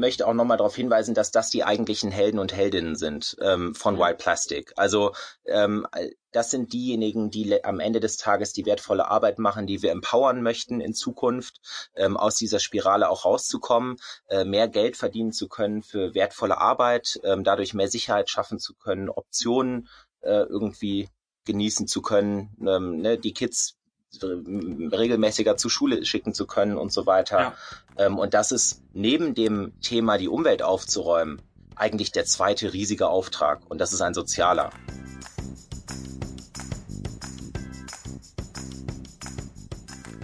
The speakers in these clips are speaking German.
möchte auch nochmal darauf hinweisen, dass das die eigentlichen Helden und Heldinnen sind ähm, von Wild Plastic. Also ähm, das sind diejenigen, die am Ende des Tages die wertvolle Arbeit machen, die wir empowern möchten in Zukunft, ähm, aus dieser Spirale auch rauszukommen, äh, mehr Geld verdienen zu können für wertvolle Arbeit, ähm, dadurch mehr Sicherheit schaffen zu können, Optionen äh, irgendwie genießen zu können, ähm, ne, die Kids regelmäßiger zur Schule schicken zu können und so weiter. Ja. Ähm, und das ist neben dem Thema, die Umwelt aufzuräumen, eigentlich der zweite riesige Auftrag. Und das ist ein sozialer.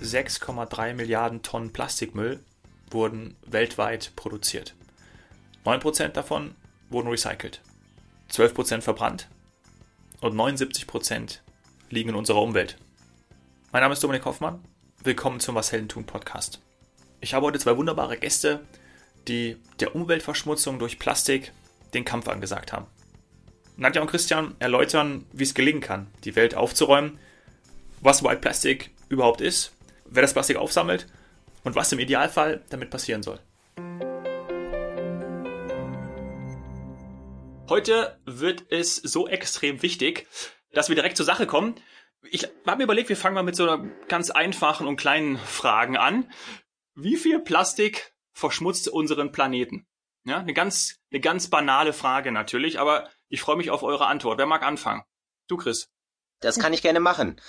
...6,3 Milliarden Tonnen Plastikmüll wurden weltweit produziert. 9% davon wurden recycelt, 12% verbrannt und 79% liegen in unserer Umwelt. Mein Name ist Dominik Hoffmann. Willkommen zum Was Helden tun Podcast. Ich habe heute zwei wunderbare Gäste, die der Umweltverschmutzung durch Plastik den Kampf angesagt haben. Nadja und Christian erläutern, wie es gelingen kann, die Welt aufzuräumen, was White Plastic überhaupt ist, wer das Plastik aufsammelt und was im Idealfall damit passieren soll. Heute wird es so extrem wichtig, dass wir direkt zur Sache kommen ich habe mir überlegt, wir fangen mal mit so einer ganz einfachen und kleinen Fragen an. Wie viel Plastik verschmutzt unseren Planeten? Ja, eine ganz, eine ganz banale Frage natürlich, aber ich freue mich auf eure Antwort. Wer mag anfangen? Du, Chris. Das kann ich gerne machen.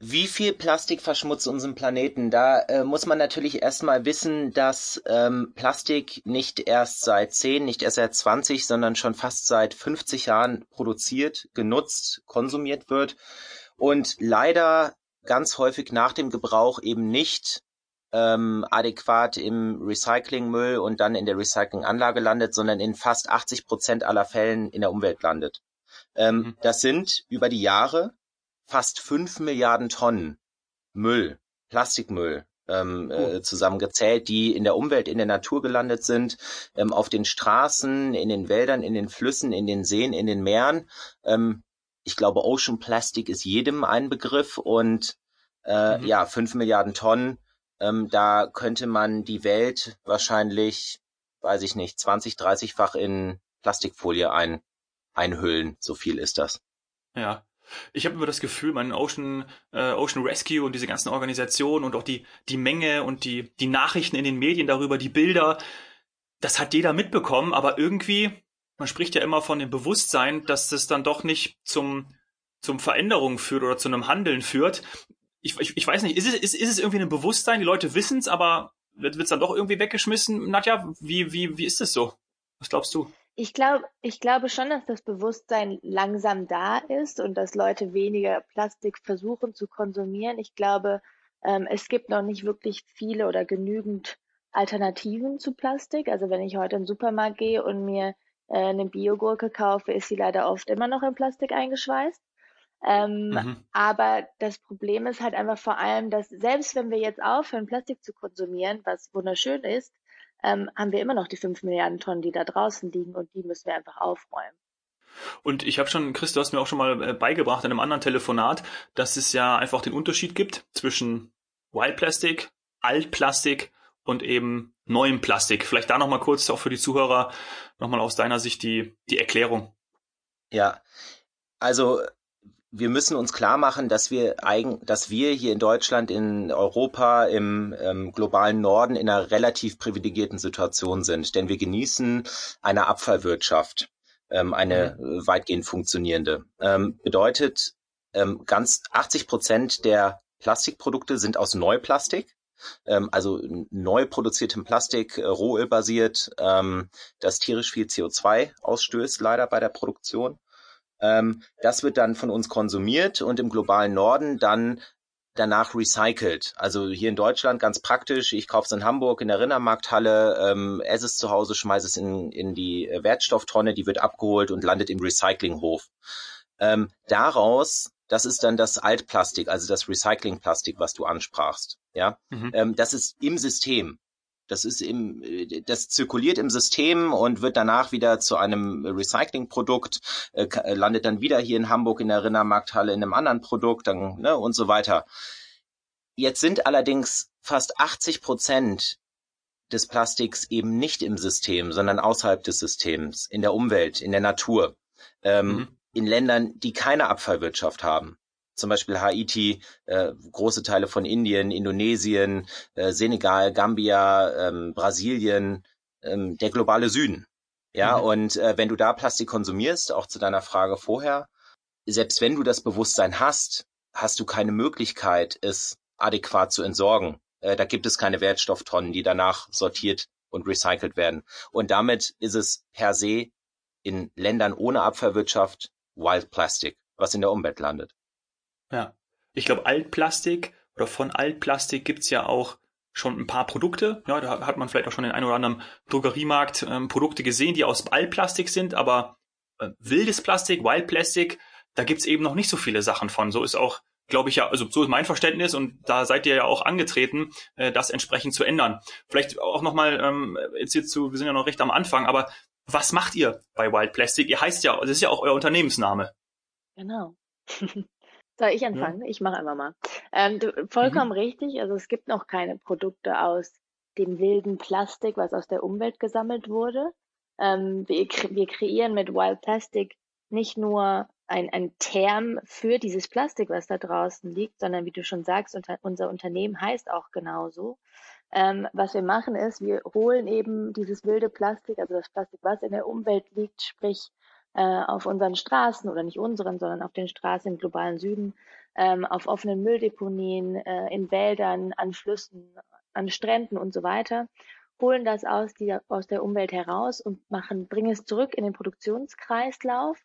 Wie viel Plastik verschmutzt unseren Planeten? Da äh, muss man natürlich erstmal wissen, dass ähm, Plastik nicht erst seit 10, nicht erst seit 20, sondern schon fast seit 50 Jahren produziert, genutzt, konsumiert wird und leider ganz häufig nach dem Gebrauch eben nicht ähm, adäquat im Recyclingmüll und dann in der Recyclinganlage landet, sondern in fast 80 Prozent aller Fällen in der Umwelt landet. Ähm, mhm. Das sind über die Jahre fast fünf Milliarden Tonnen Müll, Plastikmüll, ähm, äh, zusammengezählt, die in der Umwelt, in der Natur gelandet sind, ähm, auf den Straßen, in den Wäldern, in den Flüssen, in den Seen, in den Meeren. Ähm, ich glaube, Ocean Plastic ist jedem ein Begriff und äh, mhm. ja, fünf Milliarden Tonnen. Ähm, da könnte man die Welt wahrscheinlich, weiß ich nicht, 20, 30-fach in Plastikfolie ein, einhüllen. So viel ist das. Ja. Ich habe immer das Gefühl, mein Ocean, äh, Ocean Rescue und diese ganzen Organisationen und auch die, die Menge und die, die Nachrichten in den Medien darüber, die Bilder, das hat jeder mitbekommen, aber irgendwie man spricht ja immer von dem Bewusstsein, dass das dann doch nicht zum, zum Veränderungen führt oder zu einem Handeln führt. Ich, ich, ich weiß nicht, ist es, ist, ist es irgendwie ein Bewusstsein? Die Leute wissen es, aber wird es dann doch irgendwie weggeschmissen? Nadja, wie, wie, wie ist es so? Was glaubst du? Ich glaube, ich glaube schon, dass das Bewusstsein langsam da ist und dass Leute weniger Plastik versuchen zu konsumieren. Ich glaube, ähm, es gibt noch nicht wirklich viele oder genügend Alternativen zu Plastik. Also wenn ich heute in den Supermarkt gehe und mir äh, eine Biogurke kaufe, ist sie leider oft immer noch in Plastik eingeschweißt. Ähm, mhm. Aber das Problem ist halt einfach vor allem, dass selbst wenn wir jetzt aufhören, Plastik zu konsumieren, was wunderschön ist, ähm, haben wir immer noch die fünf Milliarden Tonnen, die da draußen liegen und die müssen wir einfach aufräumen. Und ich habe schon, Chris, du hast mir auch schon mal äh, beigebracht in einem anderen Telefonat, dass es ja einfach den Unterschied gibt zwischen Wild Plastic, Altplastik und eben neuem Plastik. Vielleicht da nochmal kurz auch für die Zuhörer nochmal aus deiner Sicht die, die Erklärung. Ja, also wir müssen uns klar machen, dass wir eigen, dass wir hier in Deutschland, in Europa, im ähm, globalen Norden in einer relativ privilegierten Situation sind, denn wir genießen eine Abfallwirtschaft, ähm, eine mhm. weitgehend funktionierende. Ähm, bedeutet, ähm, ganz 80 Prozent der Plastikprodukte sind aus Neuplastik ähm, also neu produziertem Plastik, äh, rohölbasiert, ähm, das tierisch viel CO2 ausstößt, leider bei der Produktion. Ähm, das wird dann von uns konsumiert und im globalen Norden dann danach recycelt. Also hier in Deutschland ganz praktisch. Ich kaufe es in Hamburg in der Rindermarkthalle, ähm, esse es zu Hause, schmeiße es in, in die Wertstofftonne, die wird abgeholt und landet im Recyclinghof. Ähm, daraus das ist dann das Altplastik, also das Recyclingplastik, was du ansprachst. Ja, mhm. ähm, das ist im System. Das ist im, äh, das zirkuliert im System und wird danach wieder zu einem Recyclingprodukt, äh, äh, landet dann wieder hier in Hamburg in der Rindermarkthalle in einem anderen Produkt dann, ne, und so weiter. Jetzt sind allerdings fast 80 Prozent des Plastiks eben nicht im System, sondern außerhalb des Systems, in der Umwelt, in der Natur, ähm, mhm. In Ländern, die keine Abfallwirtschaft haben. Zum Beispiel Haiti, äh, große Teile von Indien, Indonesien, äh, Senegal, Gambia, ähm, Brasilien, ähm, der globale Süden. Ja, mhm. und äh, wenn du da Plastik konsumierst, auch zu deiner Frage vorher, selbst wenn du das Bewusstsein hast, hast du keine Möglichkeit, es adäquat zu entsorgen. Äh, da gibt es keine Wertstofftonnen, die danach sortiert und recycelt werden. Und damit ist es per se in Ländern ohne Abfallwirtschaft Wild Plastic, was in der Umwelt landet. Ja. Ich glaube, Altplastik oder von Altplastik gibt's ja auch schon ein paar Produkte. Ja, da hat man vielleicht auch schon in einem oder anderen Drogeriemarkt ähm, Produkte gesehen, die aus Altplastik sind, aber äh, wildes Plastik, Wild Plastic, da gibt's eben noch nicht so viele Sachen von. So ist auch, glaube ich ja, also so ist mein Verständnis und da seid ihr ja auch angetreten, äh, das entsprechend zu ändern. Vielleicht auch nochmal, ähm, jetzt jetzt zu, wir sind ja noch recht am Anfang, aber was macht ihr bei Wild Plastic? Ihr heißt ja, das ist ja auch euer Unternehmensname. Genau. Soll ich anfangen? Ja. Ich mache einfach mal. Ähm, du, vollkommen mhm. richtig. Also es gibt noch keine Produkte aus dem wilden Plastik, was aus der Umwelt gesammelt wurde. Ähm, wir, wir kreieren mit Wild Plastic nicht nur ein, ein Term für dieses Plastik, was da draußen liegt, sondern wie du schon sagst, unter, unser Unternehmen heißt auch genauso. Ähm, was wir machen ist, wir holen eben dieses wilde Plastik, also das Plastik, was in der Umwelt liegt, sprich äh, auf unseren Straßen oder nicht unseren, sondern auf den Straßen im globalen Süden, ähm, auf offenen Mülldeponien, äh, in Wäldern, an Flüssen, an Stränden und so weiter, holen das aus, die, aus der Umwelt heraus und machen, bringen es zurück in den Produktionskreislauf,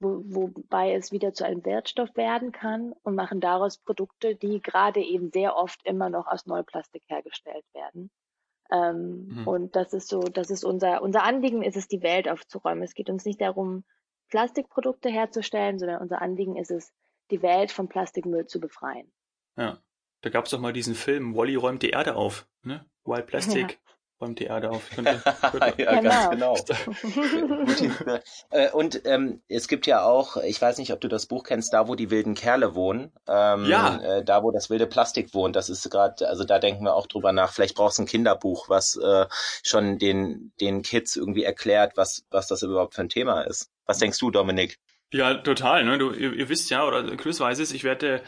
wo, wobei es wieder zu einem Wertstoff werden kann und machen daraus Produkte, die gerade eben sehr oft immer noch aus Neuplastik hergestellt werden. Ähm, mhm. Und das ist so, das ist unser, unser Anliegen ist es, die Welt aufzuräumen. Es geht uns nicht darum, Plastikprodukte herzustellen, sondern unser Anliegen ist es, die Welt von Plastikmüll zu befreien. Ja, da gab es doch mal diesen Film, Wally räumt die Erde auf, ne? Wild Plastic. Räumt die Erde auf. Könnte, könnte. ja, genau. ganz genau. Äh, und ähm, es gibt ja auch, ich weiß nicht, ob du das Buch kennst, da wo die wilden Kerle wohnen. Ähm, ja. Äh, da wo das wilde Plastik wohnt. Das ist gerade, also da denken wir auch drüber nach. Vielleicht brauchst du ein Kinderbuch, was äh, schon den, den Kids irgendwie erklärt, was, was das überhaupt für ein Thema ist. Was denkst du, Dominik? Ja, total. Ne? Du, ihr, ihr wisst ja, oder Chris weiß es, ich werde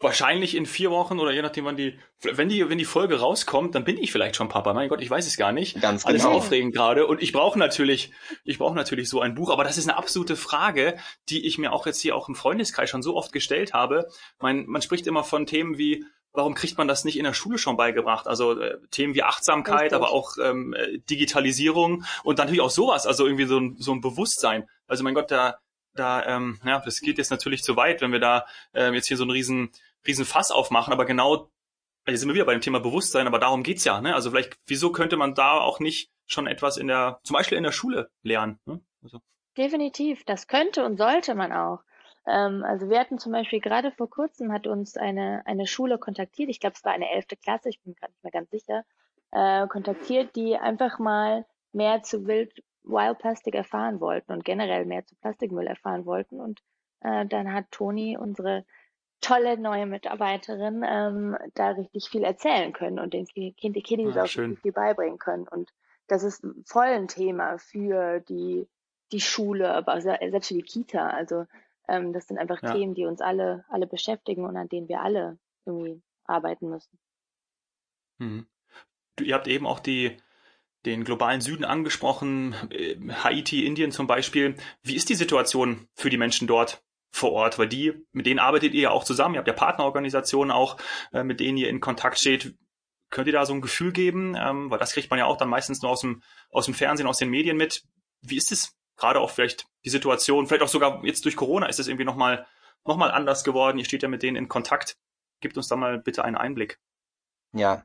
wahrscheinlich in vier Wochen oder je nachdem, wann die, wenn die, wenn die Folge rauskommt, dann bin ich vielleicht schon Papa. Mein Gott, ich weiß es gar nicht. Ganz Alles genau. aufregend gerade. Und ich brauche natürlich, ich brauche natürlich so ein Buch. Aber das ist eine absolute Frage, die ich mir auch jetzt hier auch im Freundeskreis schon so oft gestellt habe. Mein, man spricht immer von Themen wie, warum kriegt man das nicht in der Schule schon beigebracht? Also äh, Themen wie Achtsamkeit, Richtig. aber auch ähm, Digitalisierung und dann natürlich auch sowas, also irgendwie so ein, so ein Bewusstsein. Also mein Gott, da, da, ähm, ja, das geht jetzt natürlich zu weit, wenn wir da ähm, jetzt hier so einen riesen riesen Fass aufmachen, aber genau, jetzt sind wir wieder bei dem Thema Bewusstsein, aber darum geht's ja, ne? Also vielleicht, wieso könnte man da auch nicht schon etwas in der, zum Beispiel in der Schule lernen? Ne? Also. Definitiv, das könnte und sollte man auch. Ähm, also wir hatten zum Beispiel gerade vor kurzem hat uns eine, eine Schule kontaktiert, ich glaube es war eine elfte Klasse, ich bin gerade nicht mehr ganz sicher, äh, kontaktiert, die einfach mal mehr zu Wild Wild Plastic erfahren wollten und generell mehr zu Plastikmüll erfahren wollten. Und äh, dann hat Toni, unsere tolle neue Mitarbeiterin ähm, da richtig viel erzählen können und den Kind, die Kiddies ah, auch schön. viel beibringen können. Und das ist voll ein Thema für die, die Schule, aber selbst für die Kita. Also ähm, das sind einfach ja. Themen, die uns alle, alle beschäftigen und an denen wir alle irgendwie arbeiten müssen. Mhm. Du, ihr habt eben auch die, den globalen Süden angesprochen, äh, Haiti, Indien zum Beispiel. Wie ist die Situation für die Menschen dort? Vor Ort, weil die, mit denen arbeitet ihr ja auch zusammen, ihr habt ja Partnerorganisationen auch, äh, mit denen ihr in Kontakt steht. Könnt ihr da so ein Gefühl geben? Ähm, weil das kriegt man ja auch dann meistens nur aus dem, aus dem Fernsehen, aus den Medien mit. Wie ist es gerade auch vielleicht die Situation, vielleicht auch sogar jetzt durch Corona ist es irgendwie nochmal noch mal anders geworden. Ihr steht ja mit denen in Kontakt. Gebt uns da mal bitte einen Einblick. Ja,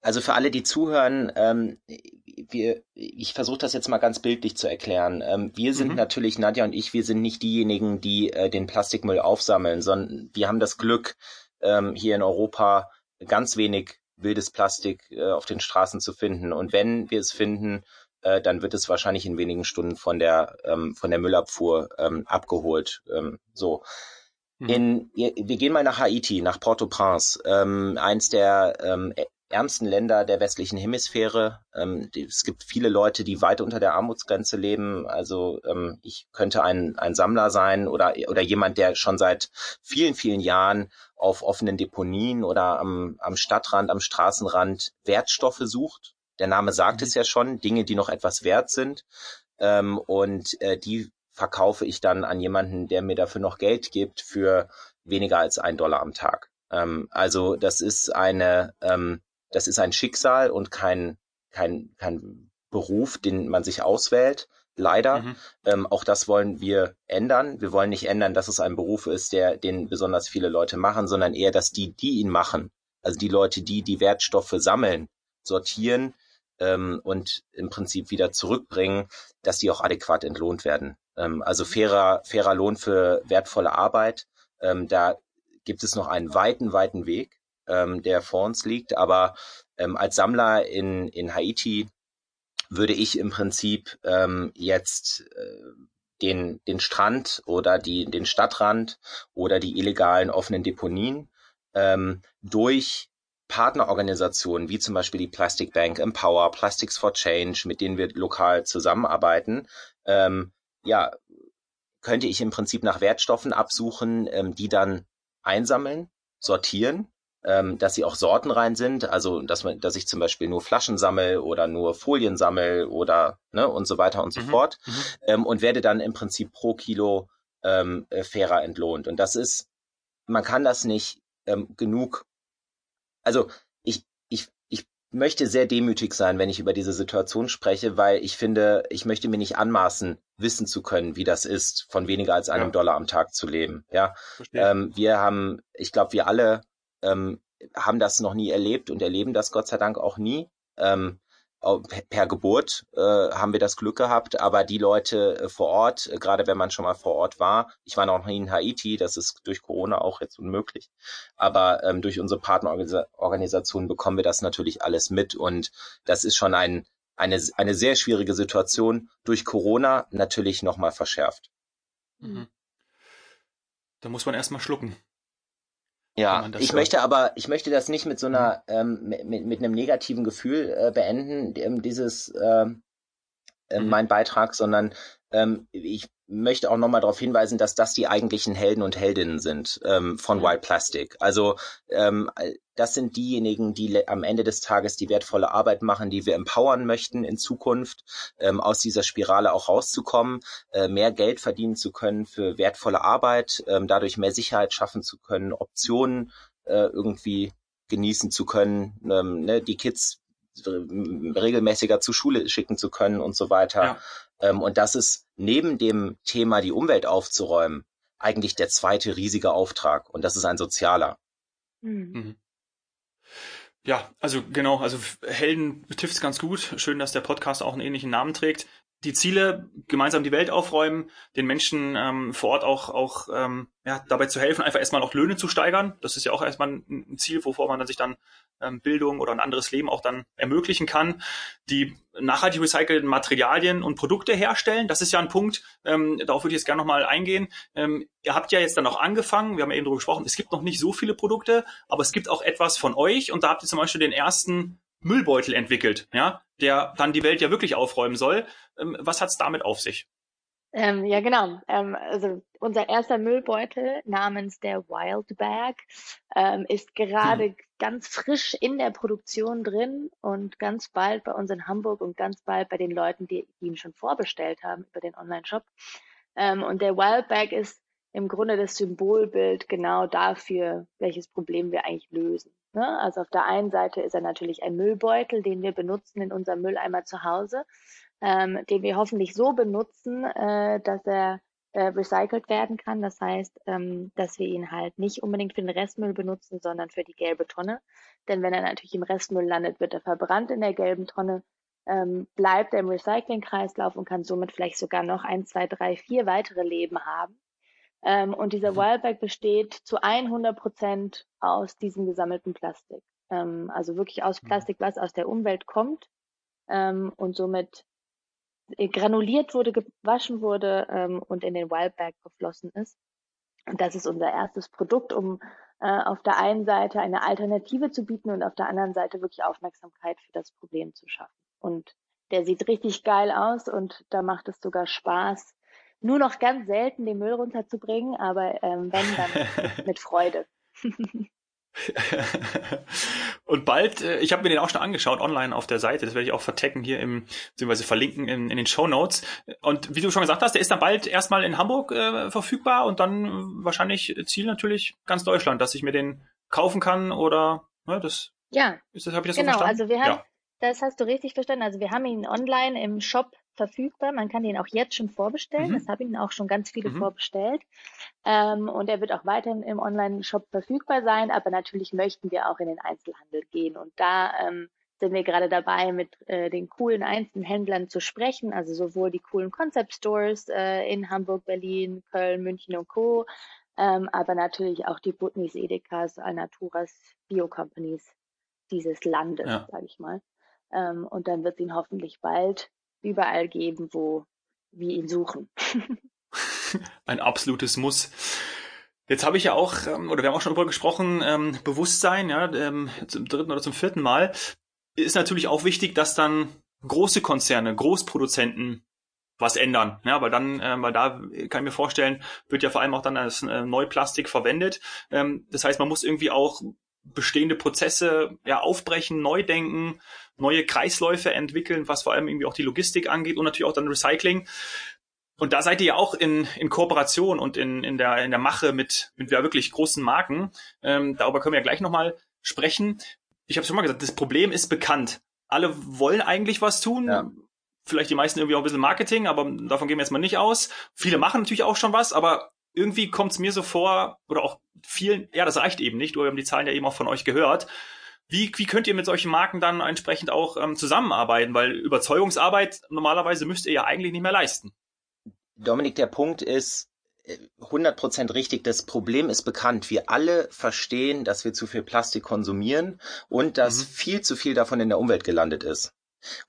also für alle, die zuhören, ähm, wir, ich versuche das jetzt mal ganz bildlich zu erklären. Ähm, wir sind mhm. natürlich, Nadja und ich, wir sind nicht diejenigen, die äh, den Plastikmüll aufsammeln, sondern wir haben das Glück, ähm, hier in Europa ganz wenig wildes Plastik äh, auf den Straßen zu finden. Und wenn wir es finden, äh, dann wird es wahrscheinlich in wenigen Stunden von der ähm, von der Müllabfuhr ähm, abgeholt. Ähm, so. Mhm. In, wir gehen mal nach Haiti, nach Port-au-Prince, ähm, eins der ähm, ärmsten Länder der westlichen Hemisphäre. Ähm, es gibt viele Leute, die weit unter der Armutsgrenze leben. Also ähm, ich könnte ein, ein Sammler sein oder, oder jemand, der schon seit vielen, vielen Jahren auf offenen Deponien oder am, am Stadtrand, am Straßenrand Wertstoffe sucht. Der Name sagt mhm. es ja schon, Dinge, die noch etwas wert sind. Ähm, und äh, die verkaufe ich dann an jemanden, der mir dafür noch Geld gibt für weniger als ein Dollar am Tag. Ähm, also das ist eine, ähm, das ist ein Schicksal und kein, kein, kein Beruf, den man sich auswählt. Leider. Mhm. Ähm, auch das wollen wir ändern. Wir wollen nicht ändern, dass es ein Beruf ist, der, den besonders viele Leute machen, sondern eher, dass die, die ihn machen, also die Leute, die die Wertstoffe sammeln, sortieren ähm, und im Prinzip wieder zurückbringen, dass die auch adäquat entlohnt werden. Ähm, also fairer, fairer Lohn für wertvolle Arbeit. Ähm, da gibt es noch einen weiten, weiten Weg, ähm, der vor uns liegt. Aber als Sammler in, in Haiti würde ich im Prinzip ähm, jetzt äh, den, den Strand oder die, den Stadtrand oder die illegalen offenen Deponien ähm, durch Partnerorganisationen wie zum Beispiel die Plastic Bank Empower, Plastics for Change, mit denen wir lokal zusammenarbeiten, ähm, ja, könnte ich im Prinzip nach Wertstoffen absuchen, ähm, die dann einsammeln, sortieren, ähm, dass sie auch sortenrein sind, also dass man, dass ich zum Beispiel nur Flaschen sammel oder nur Folien sammel oder ne und so weiter und so mhm. fort mhm. ähm, und werde dann im Prinzip pro Kilo ähm, äh, fairer entlohnt. Und das ist, man kann das nicht ähm, genug, also ich, ich, ich möchte sehr demütig sein, wenn ich über diese Situation spreche, weil ich finde, ich möchte mir nicht anmaßen, wissen zu können, wie das ist, von weniger als einem ja. Dollar am Tag zu leben. Ja, ähm, wir haben, ich glaube, wir alle ähm, haben das noch nie erlebt und erleben das Gott sei Dank auch nie. Ähm, per Geburt äh, haben wir das Glück gehabt, aber die Leute äh, vor Ort, äh, gerade wenn man schon mal vor Ort war, ich war noch nie in Haiti, das ist durch Corona auch jetzt unmöglich, aber ähm, durch unsere Partnerorganisation bekommen wir das natürlich alles mit und das ist schon ein eine, eine sehr schwierige Situation durch Corona natürlich nochmal verschärft. Mhm. Da muss man erstmal schlucken. Ja, ich hört. möchte aber, ich möchte das nicht mit so einer, mhm. ähm, mit, mit einem negativen Gefühl äh, beenden, ähm, dieses, ähm, äh, mhm. mein Beitrag, sondern ähm, ich möchte auch nochmal darauf hinweisen, dass das die eigentlichen Helden und Heldinnen sind ähm, von mhm. Wild Plastic. Also ähm, das sind diejenigen, die am Ende des Tages die wertvolle Arbeit machen, die wir empowern möchten in Zukunft, ähm, aus dieser Spirale auch rauszukommen, äh, mehr Geld verdienen zu können für wertvolle Arbeit, ähm, dadurch mehr Sicherheit schaffen zu können, Optionen äh, irgendwie genießen zu können, ähm, ne, die Kids regelmäßiger zur Schule schicken zu können und so weiter. Ja. Ähm, und das ist neben dem Thema, die Umwelt aufzuräumen, eigentlich der zweite riesige Auftrag. Und das ist ein sozialer. Mhm. Ja, also genau, also Helden betrifft es ganz gut. Schön, dass der Podcast auch einen ähnlichen Namen trägt die Ziele, gemeinsam die Welt aufräumen, den Menschen ähm, vor Ort auch, auch ähm, ja, dabei zu helfen, einfach erstmal auch Löhne zu steigern. Das ist ja auch erstmal ein, Ziel, wovor man dann sich dann ähm, Bildung oder ein anderes Leben auch dann ermöglichen kann. Die nachhaltig recycelten Materialien und Produkte herstellen, das ist ja ein Punkt, ähm, darauf würde ich jetzt gerne nochmal eingehen. Ähm, ihr habt ja jetzt dann auch angefangen, wir haben ja eben darüber gesprochen, es gibt noch nicht so viele Produkte, aber es gibt auch etwas von euch und da habt ihr zum Beispiel den ersten Müllbeutel entwickelt, ja, der dann die Welt ja wirklich aufräumen soll. Ähm, was hat's damit auf sich? Ähm, ja, genau. Ähm, also unser erster Müllbeutel namens der Wild Bag ähm, ist gerade hm. ganz frisch in der Produktion drin und ganz bald bei uns in Hamburg und ganz bald bei den Leuten, die, ihn schon vorbestellt haben über den Online-Shop. Ähm, und der Wild Bag ist im Grunde das Symbolbild genau dafür, welches Problem wir eigentlich lösen. Ne? Also auf der einen Seite ist er natürlich ein Müllbeutel, den wir benutzen in unserem Mülleimer zu Hause, ähm, den wir hoffentlich so benutzen, äh, dass er äh, recycelt werden kann. Das heißt, ähm, dass wir ihn halt nicht unbedingt für den Restmüll benutzen, sondern für die gelbe Tonne. Denn wenn er natürlich im Restmüll landet, wird er verbrannt in der gelben Tonne, ähm, bleibt er im Recyclingkreislauf und kann somit vielleicht sogar noch ein, zwei, drei, vier weitere Leben haben. Ähm, und dieser mhm. Wildback besteht zu 100 Prozent aus diesem gesammelten Plastik. Ähm, also wirklich aus mhm. Plastik, was aus der Umwelt kommt ähm, und somit granuliert wurde, gewaschen wurde ähm, und in den Wildback geflossen ist. Und das ist unser erstes Produkt, um äh, auf der einen Seite eine Alternative zu bieten und auf der anderen Seite wirklich Aufmerksamkeit für das Problem zu schaffen. Und der sieht richtig geil aus und da macht es sogar Spaß, nur noch ganz selten den Müll runterzubringen, aber ähm, wenn, dann mit Freude. und bald, äh, ich habe mir den auch schon angeschaut online auf der Seite, das werde ich auch vertecken hier im, beziehungsweise verlinken in, in den Show Notes. Und wie du schon gesagt hast, der ist dann bald erstmal in Hamburg äh, verfügbar und dann wahrscheinlich Ziel natürlich ganz Deutschland, dass ich mir den kaufen kann oder ne, das ja, ist das, habe ich das genau, so verstanden? Also wir haben, ja. das hast du richtig verstanden. Also wir haben ihn online im Shop verfügbar. Man kann den auch jetzt schon vorbestellen. Mhm. Das haben ihn auch schon ganz viele mhm. vorbestellt. Ähm, und er wird auch weiterhin im Online-Shop verfügbar sein. Aber natürlich möchten wir auch in den Einzelhandel gehen. Und da ähm, sind wir gerade dabei, mit äh, den coolen Einzelhändlern zu sprechen. Also sowohl die coolen Concept Stores äh, in Hamburg, Berlin, Köln, München und Co. Ähm, aber natürlich auch die Butnis, Edekas, Alnaturas, Bio-Companies dieses Landes, ja. sage ich mal. Ähm, und dann wird es ihn hoffentlich bald überall geben, wo wir ihn suchen. Ein absolutes Muss. Jetzt habe ich ja auch, ähm, oder wir haben auch schon darüber gesprochen, ähm, Bewusstsein, ja, ähm, zum dritten oder zum vierten Mal, ist natürlich auch wichtig, dass dann große Konzerne, Großproduzenten was ändern, ja, weil dann, weil da kann ich mir vorstellen, wird ja vor allem auch dann als äh, Neuplastik verwendet. Das heißt, man muss irgendwie auch bestehende Prozesse ja aufbrechen, neu denken, neue Kreisläufe entwickeln, was vor allem irgendwie auch die Logistik angeht und natürlich auch dann Recycling. Und da seid ihr ja auch in, in Kooperation und in, in, der, in der Mache mit, mit ja wirklich großen Marken. Ähm, darüber können wir ja gleich nochmal sprechen. Ich habe schon mal gesagt, das Problem ist bekannt. Alle wollen eigentlich was tun. Ja. Vielleicht die meisten irgendwie auch ein bisschen Marketing, aber davon gehen wir jetzt mal nicht aus. Viele machen natürlich auch schon was, aber irgendwie kommt es mir so vor, oder auch vielen, ja, das reicht eben nicht, wir haben die Zahlen ja eben auch von euch gehört. Wie, wie könnt ihr mit solchen Marken dann entsprechend auch ähm, zusammenarbeiten? Weil Überzeugungsarbeit normalerweise müsst ihr ja eigentlich nicht mehr leisten. Dominik, der Punkt ist 100% äh, richtig. Das Problem ist bekannt. Wir alle verstehen, dass wir zu viel Plastik konsumieren und dass mhm. viel zu viel davon in der Umwelt gelandet ist.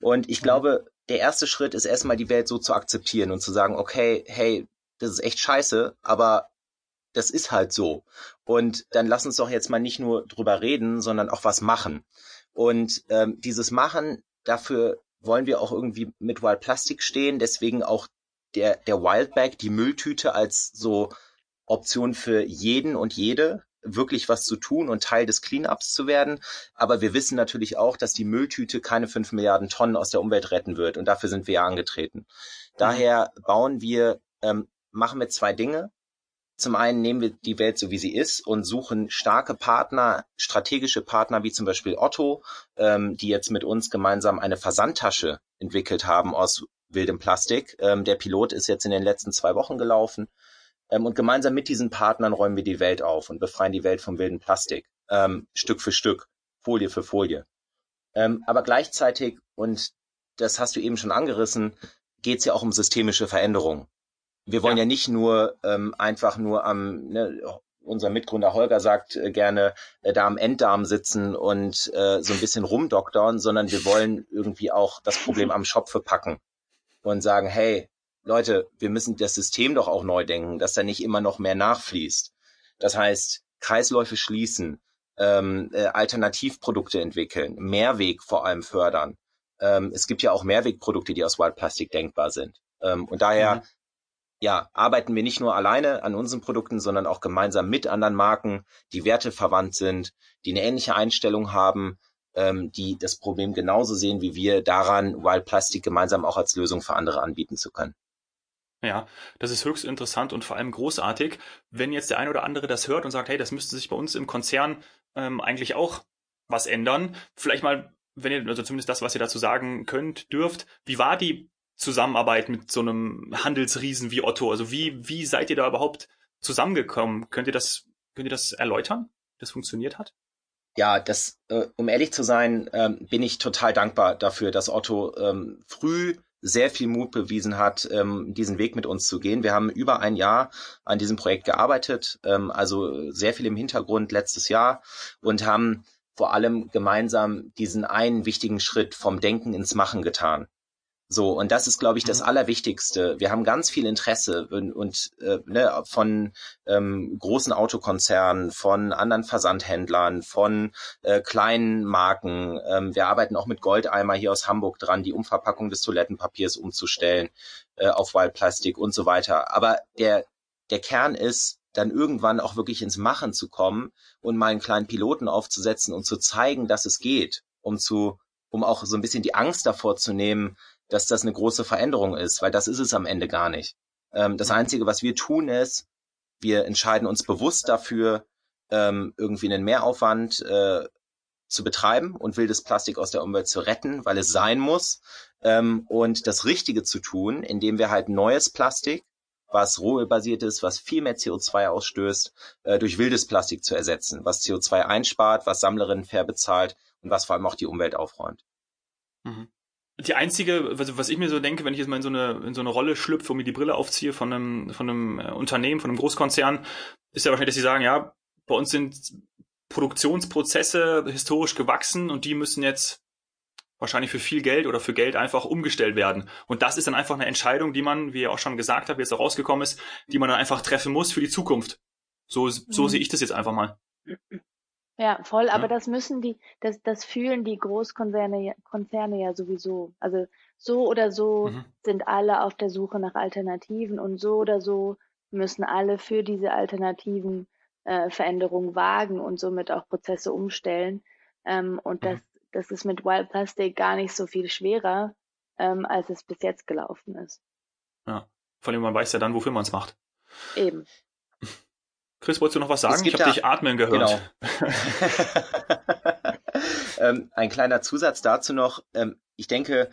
Und ich mhm. glaube, der erste Schritt ist erstmal die Welt so zu akzeptieren und zu sagen, okay, hey, das ist echt scheiße, aber das ist halt so. Und dann lass uns doch jetzt mal nicht nur drüber reden, sondern auch was machen. Und ähm, dieses Machen, dafür wollen wir auch irgendwie mit Wild Plastic stehen. Deswegen auch der, der Wildbag, die Mülltüte als so Option für jeden und jede, wirklich was zu tun und Teil des Cleanups zu werden. Aber wir wissen natürlich auch, dass die Mülltüte keine fünf Milliarden Tonnen aus der Umwelt retten wird. Und dafür sind wir ja angetreten. Daher bauen wir ähm, machen wir zwei Dinge. Zum einen nehmen wir die Welt so, wie sie ist und suchen starke Partner, strategische Partner wie zum Beispiel Otto, ähm, die jetzt mit uns gemeinsam eine Versandtasche entwickelt haben aus wildem Plastik. Ähm, der Pilot ist jetzt in den letzten zwei Wochen gelaufen. Ähm, und gemeinsam mit diesen Partnern räumen wir die Welt auf und befreien die Welt vom wilden Plastik. Ähm, Stück für Stück, Folie für Folie. Ähm, aber gleichzeitig, und das hast du eben schon angerissen, geht es ja auch um systemische Veränderungen wir wollen ja, ja nicht nur ähm, einfach nur am, ne, unser Mitgründer Holger sagt äh, gerne, äh, da am Enddarm sitzen und äh, so ein bisschen rumdoktern, sondern wir wollen irgendwie auch das Problem am Schopfe packen und sagen, hey, Leute, wir müssen das System doch auch neu denken, dass da nicht immer noch mehr nachfließt. Das heißt, Kreisläufe schließen, ähm, äh, Alternativprodukte entwickeln, Mehrweg vor allem fördern. Ähm, es gibt ja auch Mehrwegprodukte, die aus Wild Plastic denkbar sind. Ähm, und daher mhm ja, arbeiten wir nicht nur alleine an unseren Produkten, sondern auch gemeinsam mit anderen Marken, die werteverwandt sind, die eine ähnliche Einstellung haben, ähm, die das Problem genauso sehen wie wir, daran Wild Plastic gemeinsam auch als Lösung für andere anbieten zu können. Ja, das ist höchst interessant und vor allem großartig, wenn jetzt der ein oder andere das hört und sagt, hey, das müsste sich bei uns im Konzern ähm, eigentlich auch was ändern. Vielleicht mal, wenn ihr, also zumindest das, was ihr dazu sagen könnt, dürft, wie war die Zusammenarbeit mit so einem Handelsriesen wie Otto? Also wie, wie seid ihr da überhaupt zusammengekommen? Könnt ihr das, könnt ihr das erläutern, wie das funktioniert hat? Ja, das, äh, um ehrlich zu sein, ähm, bin ich total dankbar dafür, dass Otto ähm, früh sehr viel Mut bewiesen hat, ähm, diesen Weg mit uns zu gehen. Wir haben über ein Jahr an diesem Projekt gearbeitet, also sehr viel im Hintergrund letztes Jahr und haben vor allem gemeinsam diesen einen wichtigen Schritt vom Denken ins Machen getan. So, und das ist, glaube ich, das mhm. Allerwichtigste. Wir haben ganz viel Interesse und, und äh, ne, von ähm, großen Autokonzernen, von anderen Versandhändlern, von äh, kleinen Marken. Ähm, wir arbeiten auch mit Goldeimer hier aus Hamburg dran, die Umverpackung des Toilettenpapiers umzustellen äh, auf Wild Plastic und so weiter. Aber der, der Kern ist, dann irgendwann auch wirklich ins Machen zu kommen und mal einen kleinen Piloten aufzusetzen und zu zeigen, dass es geht, um zu, um auch so ein bisschen die Angst davor zu nehmen, dass das eine große Veränderung ist, weil das ist es am Ende gar nicht. Ähm, das mhm. Einzige, was wir tun, ist, wir entscheiden uns bewusst dafür, ähm, irgendwie einen Mehraufwand äh, zu betreiben und wildes Plastik aus der Umwelt zu retten, weil es sein muss, ähm, und das Richtige zu tun, indem wir halt neues Plastik, was rohölbasiert ist, was viel mehr CO2 ausstößt, äh, durch wildes Plastik zu ersetzen, was CO2 einspart, was Sammlerinnen fair bezahlt und was vor allem auch die Umwelt aufräumt. Mhm die einzige, was, was ich mir so denke, wenn ich jetzt mal in so eine, in so eine Rolle schlüpfe und mir die Brille aufziehe von einem, von einem äh, Unternehmen, von einem Großkonzern, ist ja wahrscheinlich, dass sie sagen, ja, bei uns sind Produktionsprozesse historisch gewachsen und die müssen jetzt wahrscheinlich für viel Geld oder für Geld einfach umgestellt werden. Und das ist dann einfach eine Entscheidung, die man, wie ihr auch schon gesagt habt, wie es auch rausgekommen ist, die man dann einfach treffen muss für die Zukunft. So, so mhm. sehe ich das jetzt einfach mal. Ja, voll, aber das müssen die, das, das fühlen die Großkonzerne Konzerne ja sowieso. Also so oder so mhm. sind alle auf der Suche nach Alternativen und so oder so müssen alle für diese alternativen äh, Veränderungen wagen und somit auch Prozesse umstellen. Ähm, und mhm. das, das ist mit Wild Plastic gar nicht so viel schwerer, ähm, als es bis jetzt gelaufen ist. Ja, vor allem man weiß ja dann, wofür man es macht. Eben. Chris, wolltest du noch was sagen? Ich habe dich atmen gehört. Genau. ähm, ein kleiner Zusatz dazu noch. Ähm, ich denke,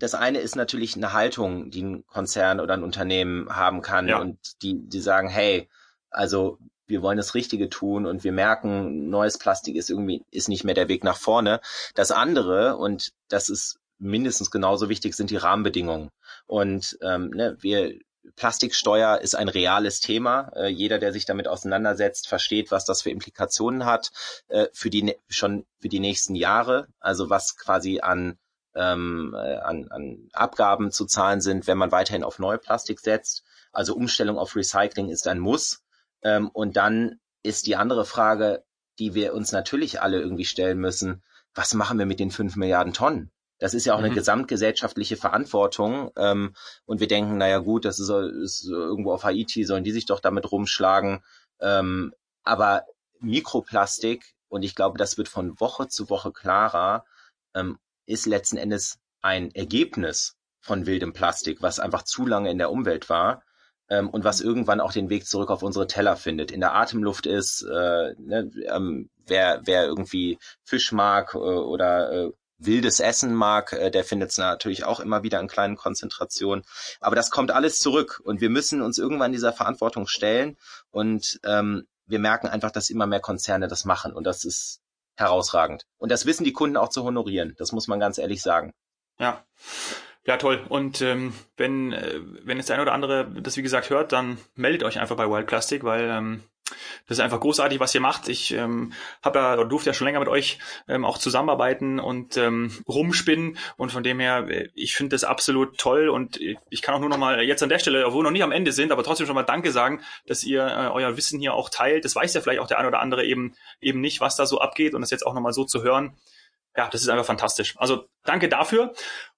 das eine ist natürlich eine Haltung, die ein Konzern oder ein Unternehmen haben kann ja. und die, die sagen, hey, also wir wollen das Richtige tun und wir merken, neues Plastik ist irgendwie, ist nicht mehr der Weg nach vorne. Das andere, und das ist mindestens genauso wichtig, sind die Rahmenbedingungen. Und ähm, ne, wir Plastiksteuer ist ein reales Thema. Äh, jeder, der sich damit auseinandersetzt, versteht, was das für Implikationen hat äh, für die schon für die nächsten Jahre. Also was quasi an ähm, äh, an, an Abgaben zu zahlen sind, wenn man weiterhin auf neue Plastik setzt. Also Umstellung auf Recycling ist ein Muss. Ähm, und dann ist die andere Frage, die wir uns natürlich alle irgendwie stellen müssen, was machen wir mit den fünf Milliarden Tonnen? Das ist ja auch mhm. eine gesamtgesellschaftliche Verantwortung. Ähm, und wir denken, naja gut, das ist, ist, irgendwo auf Haiti, sollen die sich doch damit rumschlagen. Ähm, aber Mikroplastik, und ich glaube, das wird von Woche zu Woche klarer, ähm, ist letzten Endes ein Ergebnis von wildem Plastik, was einfach zu lange in der Umwelt war ähm, und was irgendwann auch den Weg zurück auf unsere Teller findet. In der Atemluft ist, äh, ne, ähm, wer, wer irgendwie Fisch mag äh, oder äh, wildes Essen mag, äh, der findet es natürlich auch immer wieder in kleinen Konzentrationen. Aber das kommt alles zurück und wir müssen uns irgendwann dieser Verantwortung stellen und ähm, wir merken einfach, dass immer mehr Konzerne das machen und das ist herausragend. Und das wissen die Kunden auch zu honorieren. Das muss man ganz ehrlich sagen. Ja. Ja, toll. Und ähm, wenn, äh, wenn jetzt der eine oder andere das wie gesagt hört, dann meldet euch einfach bei Wild Plastic, weil ähm, das ist einfach großartig, was ihr macht. Ich ähm, habe ja durfte ja schon länger mit euch ähm, auch zusammenarbeiten und ähm, rumspinnen und von dem her, äh, ich finde das absolut toll und ich kann auch nur noch mal jetzt an der Stelle, obwohl wir noch nicht am Ende sind, aber trotzdem schon mal Danke sagen, dass ihr äh, euer Wissen hier auch teilt. Das weiß ja vielleicht auch der eine oder andere eben eben nicht, was da so abgeht und das jetzt auch noch mal so zu hören. Ja, das ist einfach fantastisch. Also danke dafür.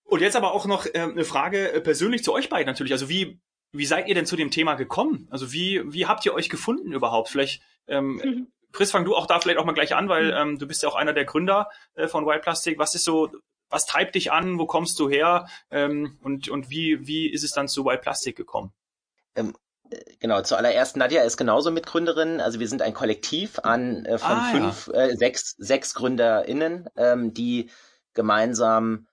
Und jetzt aber auch noch äh, eine Frage äh, persönlich zu euch beiden natürlich. Also wie wie seid ihr denn zu dem Thema gekommen? Also wie, wie habt ihr euch gefunden überhaupt? Vielleicht, ähm, mhm. Chris, fang du auch da vielleicht auch mal gleich an, weil mhm. ähm, du bist ja auch einer der Gründer äh, von Wild Plastic. Was ist so, was treibt dich an? Wo kommst du her? Ähm, und, und wie, wie ist es dann zu Wild Plastic gekommen? Ähm, äh, Genau, zuallererst Nadja ist genauso Mitgründerin. Also wir sind ein Kollektiv an äh, von ah, fünf, ja. äh, sechs, sechs GründerInnen, ähm, die gemeinsam,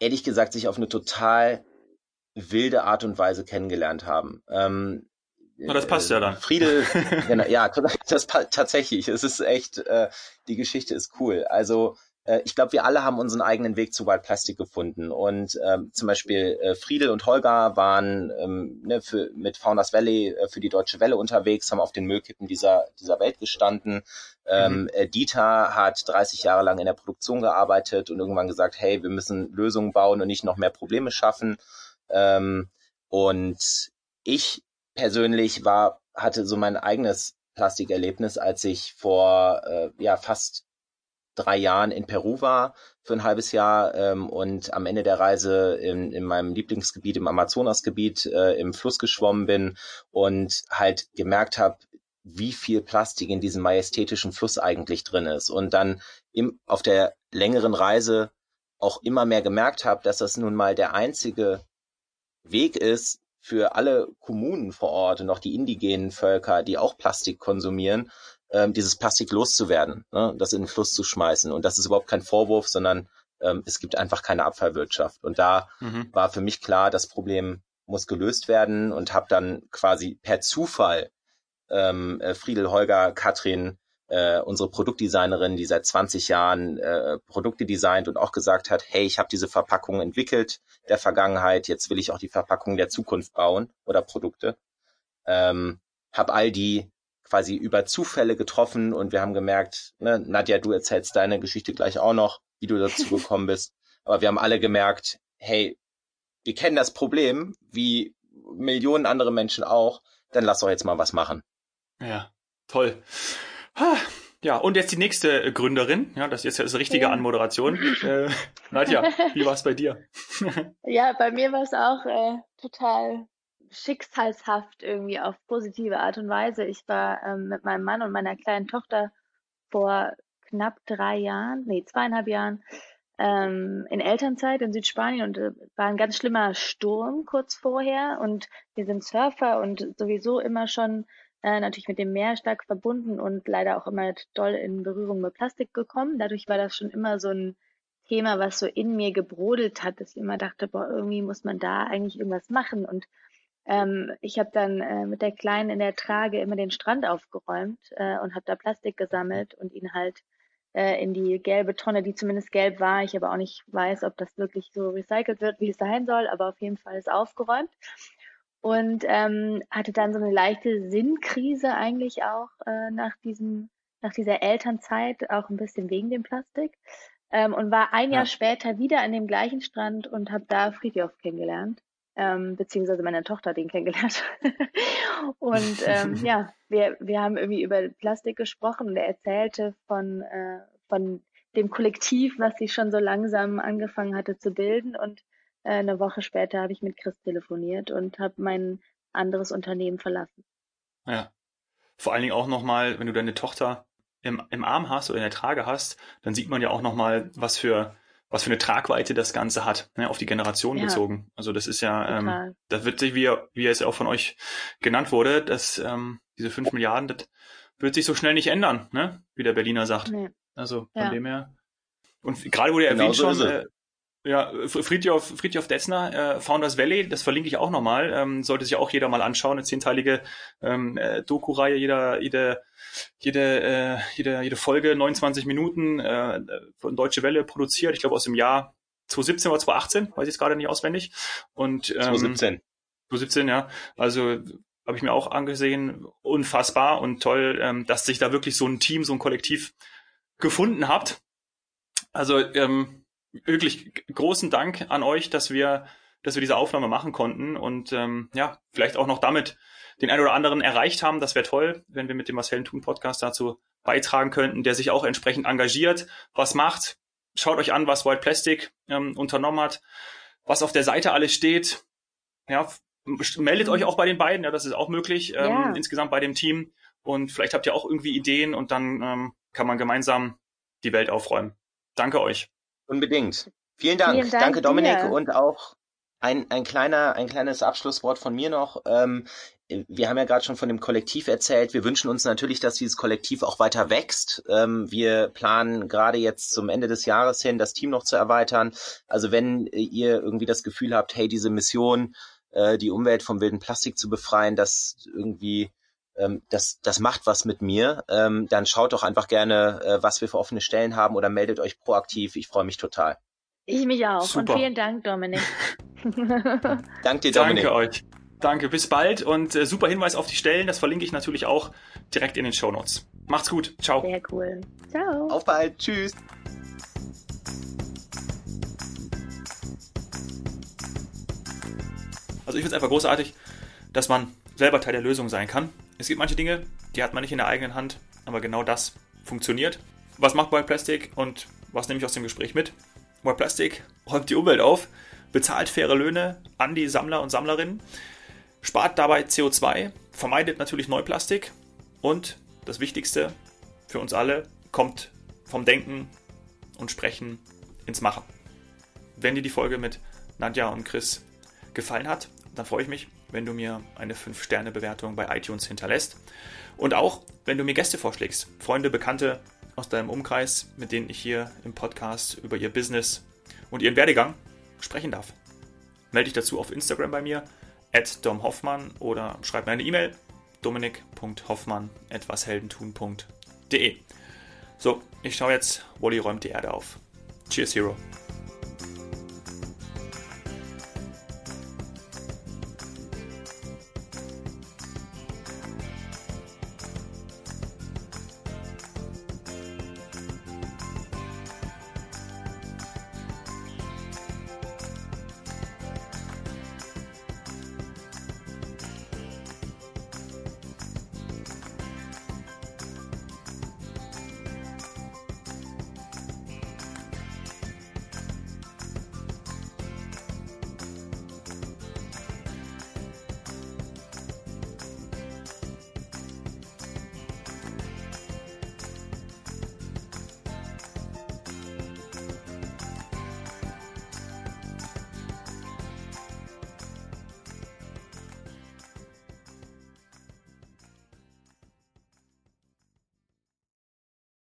ehrlich gesagt, sich auf eine total wilde Art und Weise kennengelernt haben. Ähm, Na, das passt äh, ja dann. Friedel, genau, ja, das passt tatsächlich. Es ist echt, äh, die Geschichte ist cool. Also äh, ich glaube, wir alle haben unseren eigenen Weg zu Wild Plastic gefunden. Und ähm, zum Beispiel äh, Friedel und Holger waren ähm, ne, für, mit Founders Valley äh, für die Deutsche Welle unterwegs, haben auf den Müllkippen dieser, dieser Welt gestanden. Ähm, mhm. äh, Dieter hat 30 Jahre lang in der Produktion gearbeitet und irgendwann gesagt, hey, wir müssen Lösungen bauen und nicht noch mehr Probleme schaffen. Ähm, und ich persönlich war, hatte so mein eigenes Plastikerlebnis, als ich vor äh, ja fast drei Jahren in Peru war für ein halbes Jahr ähm, und am Ende der Reise in, in meinem Lieblingsgebiet, im Amazonasgebiet, äh, im Fluss geschwommen bin und halt gemerkt habe, wie viel Plastik in diesem majestätischen Fluss eigentlich drin ist. Und dann im, auf der längeren Reise auch immer mehr gemerkt habe, dass das nun mal der einzige Weg ist für alle Kommunen vor Ort und auch die indigenen Völker, die auch Plastik konsumieren, ähm, dieses Plastik loszuwerden, ne, das in den Fluss zu schmeißen. Und das ist überhaupt kein Vorwurf, sondern ähm, es gibt einfach keine Abfallwirtschaft. Und da mhm. war für mich klar, das Problem muss gelöst werden und habe dann quasi per Zufall ähm, äh, Friedel, Holger, Katrin, äh, unsere Produktdesignerin, die seit 20 Jahren äh, Produkte designt und auch gesagt hat, hey, ich habe diese Verpackung entwickelt der Vergangenheit, jetzt will ich auch die Verpackung der Zukunft bauen oder Produkte. Ähm, habe all die quasi über Zufälle getroffen und wir haben gemerkt, ne, Nadja, du erzählst deine Geschichte gleich auch noch, wie du dazu gekommen bist. Aber wir haben alle gemerkt, hey, wir kennen das Problem, wie Millionen andere Menschen auch, dann lass doch jetzt mal was machen. Ja, toll. Ja, und jetzt die nächste Gründerin. Ja, das ist jetzt die richtige ja. Anmoderation. Äh, Nadja, wie war es bei dir? ja, bei mir war es auch äh, total schicksalshaft irgendwie auf positive Art und Weise. Ich war ähm, mit meinem Mann und meiner kleinen Tochter vor knapp drei Jahren, nee, zweieinhalb Jahren, ähm, in Elternzeit in Südspanien und äh, war ein ganz schlimmer Sturm kurz vorher und wir sind Surfer und sowieso immer schon äh, natürlich mit dem Meer stark verbunden und leider auch immer doll in Berührung mit Plastik gekommen. Dadurch war das schon immer so ein Thema, was so in mir gebrodelt hat, dass ich immer dachte, boah, irgendwie muss man da eigentlich irgendwas machen und ähm, ich habe dann äh, mit der Kleinen in der Trage immer den Strand aufgeräumt äh, und habe da Plastik gesammelt und ihn halt äh, in die gelbe Tonne, die zumindest gelb war. Ich aber auch nicht weiß, ob das wirklich so recycelt wird, wie es sein soll, aber auf jeden Fall ist aufgeräumt. Und ähm, hatte dann so eine leichte Sinnkrise eigentlich auch äh, nach diesem, nach dieser Elternzeit, auch ein bisschen wegen dem Plastik. Ähm, und war ein Jahr später wieder an dem gleichen Strand und habe da Friedhof kennengelernt ähm, beziehungsweise meine Tochter den kennengelernt. und ähm, ja, wir, wir haben irgendwie über Plastik gesprochen und er erzählte von, äh, von dem Kollektiv, was sich schon so langsam angefangen hatte zu bilden. Und äh, eine Woche später habe ich mit Chris telefoniert und habe mein anderes Unternehmen verlassen. Ja. Vor allen Dingen auch nochmal, wenn du deine Tochter im, im Arm hast oder in der Trage hast, dann sieht man ja auch nochmal, was für was für eine Tragweite das Ganze hat, ne, auf die Generation ja. bezogen. Also das ist ja, ähm, das wird sich, wie, wie es ja auch von euch genannt wurde, dass ähm, diese fünf Milliarden, das wird sich so schnell nicht ändern, ne? wie der Berliner sagt. Nee. Also von ja. dem her. Und gerade wurde ja genau erwähnt so schon, äh, ja, Friedjof, Friedjof Detzner, äh, Founders Valley, das verlinke ich auch nochmal, ähm, sollte sich auch jeder mal anschauen, eine zehnteilige ähm, äh, Doku-Reihe, jeder, jede, jede, äh, jede, jede Folge 29 Minuten äh, von Deutsche Welle produziert, ich glaube aus dem Jahr 2017 oder 2018, weiß ich jetzt gerade nicht auswendig. Und, ähm, 2017. 2017, ja. Also habe ich mir auch angesehen, unfassbar und toll, ähm, dass sich da wirklich so ein Team, so ein Kollektiv gefunden habt. Also ähm, wirklich großen Dank an euch, dass wir, dass wir diese Aufnahme machen konnten und ähm, ja, vielleicht auch noch damit den einen oder anderen erreicht haben. Das wäre toll, wenn wir mit dem Hellen tun Podcast dazu beitragen könnten, der sich auch entsprechend engagiert, was macht. Schaut euch an, was White Plastic ähm, unternommen hat, was auf der Seite alles steht. Ja, meldet euch auch bei den beiden, ja, das ist auch möglich, ähm, ja. insgesamt bei dem Team. Und vielleicht habt ihr auch irgendwie Ideen und dann ähm, kann man gemeinsam die Welt aufräumen. Danke euch. Unbedingt. Vielen Dank. Vielen Dank Danke, Dominik. Dir. Und auch ein, ein, kleiner, ein kleines Abschlusswort von mir noch. Ähm, wir haben ja gerade schon von dem Kollektiv erzählt. Wir wünschen uns natürlich, dass dieses Kollektiv auch weiter wächst. Ähm, wir planen gerade jetzt zum Ende des Jahres hin, das Team noch zu erweitern. Also wenn ihr irgendwie das Gefühl habt, hey, diese Mission, äh, die Umwelt vom wilden Plastik zu befreien, das irgendwie ähm, das, das macht was mit mir, ähm, dann schaut doch einfach gerne, äh, was wir für offene Stellen haben oder meldet euch proaktiv. Ich freue mich total. Ich mich auch. Super. Und vielen Dank, Dominik. Danke dir, Dominik. Danke euch. Danke, bis bald und äh, super Hinweis auf die Stellen. Das verlinke ich natürlich auch direkt in den Show Notes. Macht's gut. Ciao. Sehr cool. Ciao. Auf bald. Tschüss. Also ich finde es einfach großartig, dass man selber Teil der Lösung sein kann. Es gibt manche Dinge, die hat man nicht in der eigenen Hand, aber genau das funktioniert. Was macht White Plastic und was nehme ich aus dem Gespräch mit? White Plastic räumt die Umwelt auf, bezahlt faire Löhne an die Sammler und Sammlerinnen, spart dabei CO2, vermeidet natürlich Neuplastik und das Wichtigste für uns alle, kommt vom Denken und Sprechen ins Machen. Wenn dir die Folge mit Nadja und Chris gefallen hat, dann freue ich mich, wenn du mir eine 5-Sterne-Bewertung bei iTunes hinterlässt. Und auch, wenn du mir Gäste vorschlägst, Freunde, Bekannte aus deinem Umkreis, mit denen ich hier im Podcast über ihr Business und ihren Werdegang sprechen darf. Melde dich dazu auf Instagram bei mir, at domhoffmann oder schreib mir eine E-Mail, dominik.hoffmann.washeldentun.de. So, ich schaue jetzt, Wally räumt die Erde auf. Cheers, Hero.